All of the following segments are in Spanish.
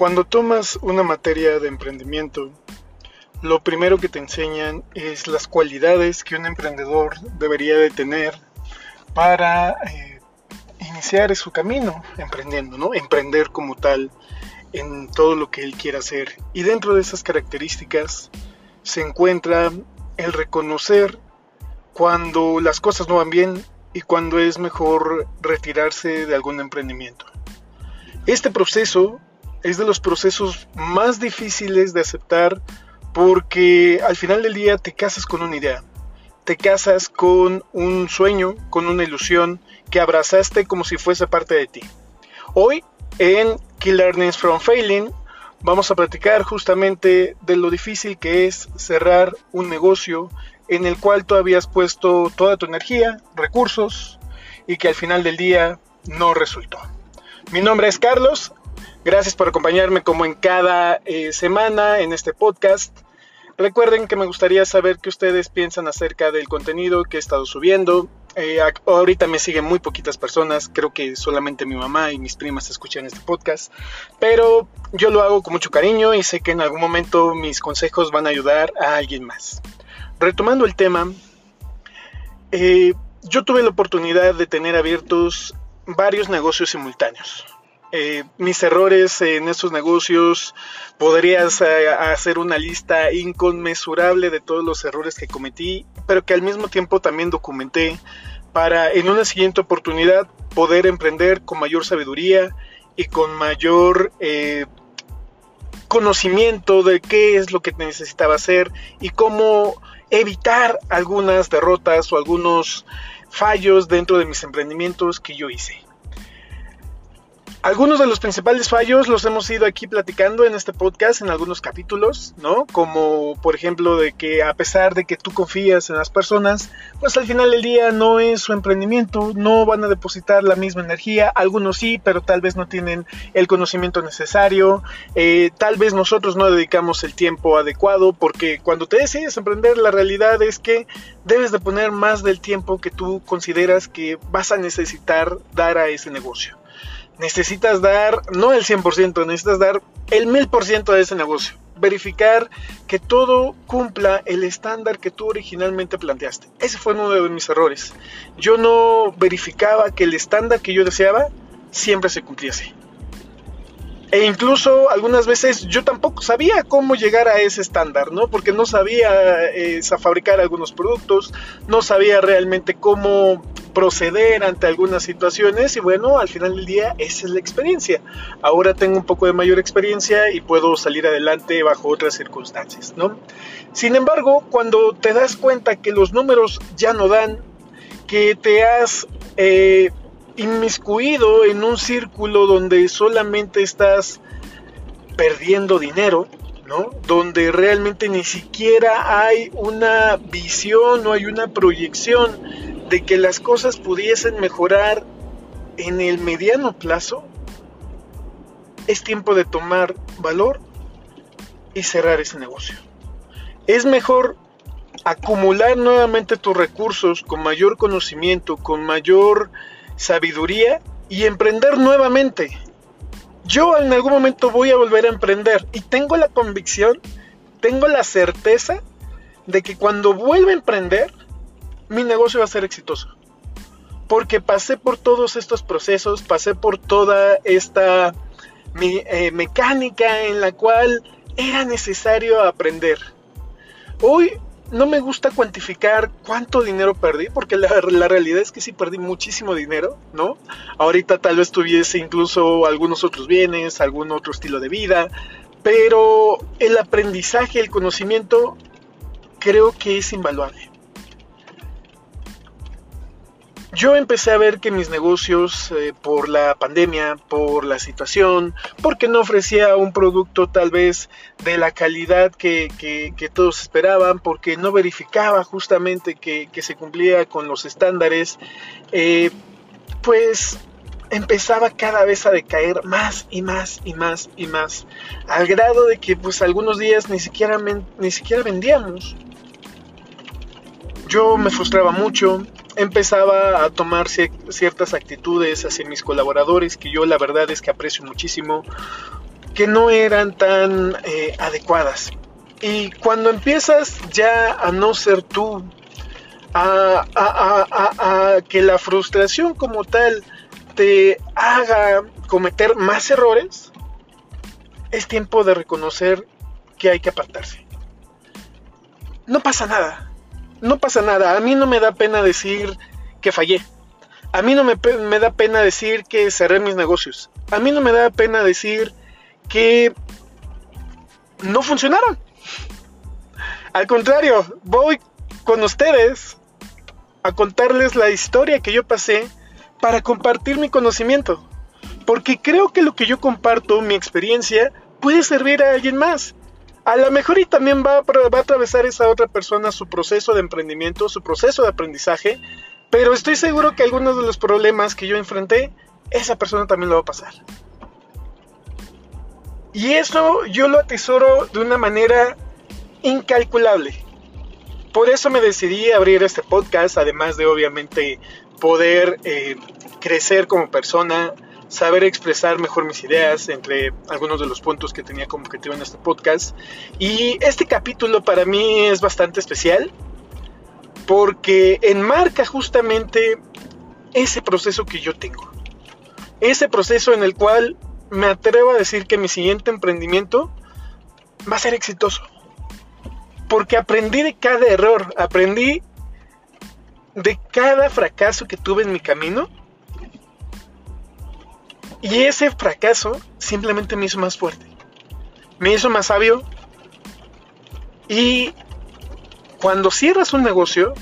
Cuando tomas una materia de emprendimiento, lo primero que te enseñan es las cualidades que un emprendedor debería de tener para eh, iniciar su camino emprendiendo, ¿no? Emprender como tal en todo lo que él quiera hacer. Y dentro de esas características se encuentra el reconocer cuando las cosas no van bien y cuando es mejor retirarse de algún emprendimiento. Este proceso es de los procesos más difíciles de aceptar porque al final del día te casas con una idea, te casas con un sueño, con una ilusión que abrazaste como si fuese parte de ti. Hoy en Key Learnings from Failing vamos a platicar justamente de lo difícil que es cerrar un negocio en el cual tú habías puesto toda tu energía, recursos y que al final del día no resultó. Mi nombre es Carlos, gracias por acompañarme como en cada eh, semana en este podcast. Recuerden que me gustaría saber qué ustedes piensan acerca del contenido que he estado subiendo. Eh, ahorita me siguen muy poquitas personas, creo que solamente mi mamá y mis primas escuchan este podcast, pero yo lo hago con mucho cariño y sé que en algún momento mis consejos van a ayudar a alguien más. Retomando el tema, eh, yo tuve la oportunidad de tener abiertos varios negocios simultáneos. Eh, mis errores en esos negocios, podrías eh, hacer una lista inconmensurable de todos los errores que cometí, pero que al mismo tiempo también documenté para en una siguiente oportunidad poder emprender con mayor sabiduría y con mayor eh, conocimiento de qué es lo que necesitaba hacer y cómo evitar algunas derrotas o algunos fallos dentro de mis emprendimientos que yo hice. Algunos de los principales fallos los hemos ido aquí platicando en este podcast en algunos capítulos, ¿no? Como por ejemplo de que a pesar de que tú confías en las personas, pues al final del día no es su emprendimiento, no van a depositar la misma energía, algunos sí, pero tal vez no tienen el conocimiento necesario, eh, tal vez nosotros no dedicamos el tiempo adecuado, porque cuando te decides emprender la realidad es que debes de poner más del tiempo que tú consideras que vas a necesitar dar a ese negocio necesitas dar, no el 100%, necesitas dar el 1000% de ese negocio. Verificar que todo cumpla el estándar que tú originalmente planteaste. Ese fue uno de mis errores. Yo no verificaba que el estándar que yo deseaba siempre se cumpliese. E incluso algunas veces yo tampoco sabía cómo llegar a ese estándar, ¿no? Porque no sabía eh, fabricar algunos productos, no sabía realmente cómo proceder ante algunas situaciones y bueno, al final del día esa es la experiencia. Ahora tengo un poco de mayor experiencia y puedo salir adelante bajo otras circunstancias, ¿no? Sin embargo, cuando te das cuenta que los números ya no dan, que te has eh, inmiscuido en un círculo donde solamente estás perdiendo dinero, ¿no? Donde realmente ni siquiera hay una visión, no hay una proyección de que las cosas pudiesen mejorar en el mediano plazo, es tiempo de tomar valor y cerrar ese negocio. Es mejor acumular nuevamente tus recursos con mayor conocimiento, con mayor sabiduría y emprender nuevamente. Yo en algún momento voy a volver a emprender y tengo la convicción, tengo la certeza de que cuando vuelva a emprender, mi negocio va a ser exitoso. Porque pasé por todos estos procesos, pasé por toda esta eh, mecánica en la cual era necesario aprender. Hoy no me gusta cuantificar cuánto dinero perdí, porque la, realidad es que sí perdí muchísimo dinero, ¿no? Ahorita tal vez tuviese incluso algunos otros bienes, algún otro estilo de vida, pero el aprendizaje, el conocimiento, creo que es invaluable yo empecé a ver que mis negocios, eh, por la pandemia, por la situación, porque no ofrecía un producto tal vez de la calidad que, todos esperaban, porque no verificaba justamente que, se cumplía con los estándares, eh, pues empezaba cada vez a decaer más y más y más y más, al grado de que pues algunos días ni siquiera, ni siquiera vendíamos. Yo me frustraba mucho, empezaba a tomar ciertas actitudes hacia mis colaboradores que yo la verdad es que aprecio muchísimo, que no eran tan eh, adecuadas. Y cuando empiezas ya a no ser tú, a, a, que la frustración como tal te haga cometer más errores, es tiempo de reconocer que hay que apartarse. No pasa nada, no pasa nada. A mí no me da pena decir que fallé. A mí no me, da pena decir que cerré mis negocios. A mí no me da pena decir que no funcionaron. Al contrario, voy con ustedes a contarles la historia que yo pasé para compartir mi conocimiento. Porque creo que lo que yo comparto, mi experiencia, puede servir a alguien más. A lo mejor y también va a, atravesar esa otra persona su proceso de emprendimiento, su proceso de aprendizaje, pero estoy seguro que algunos de los problemas que yo enfrenté, esa persona también lo va a pasar. Y eso yo lo atesoro de una manera incalculable. Por eso me decidí a abrir este podcast, además de obviamente poder eh, crecer como persona, saber expresar mejor mis ideas, entre algunos de los puntos que tenía como objetivo en este podcast. Y este capítulo para mí es bastante especial porque enmarca justamente ese proceso que yo tengo. Ese proceso en el cual me atrevo a decir que mi siguiente emprendimiento va a ser exitoso. Porque aprendí de cada error, aprendí de cada fracaso que tuve en mi camino. Y ese fracaso simplemente me hizo más fuerte. Me hizo más sabio. Y cuando cierras un negocio,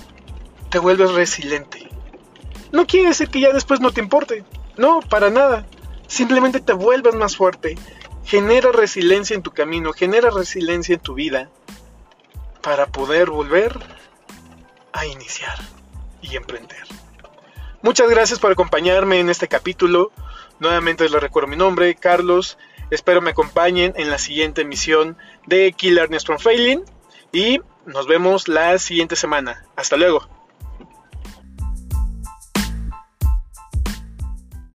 te vuelves resiliente. No quiere decir que ya después no te importe. No, para nada simplemente te vuelves más fuerte, genera resiliencia en tu camino, genera resiliencia en tu vida para poder volver a iniciar y emprender. Muchas gracias por acompañarme en este capítulo. Nuevamente les recuerdo mi nombre, Carlos. Espero me acompañen en la siguiente emisión de Killer from Failing y nos vemos la siguiente semana. Hasta luego.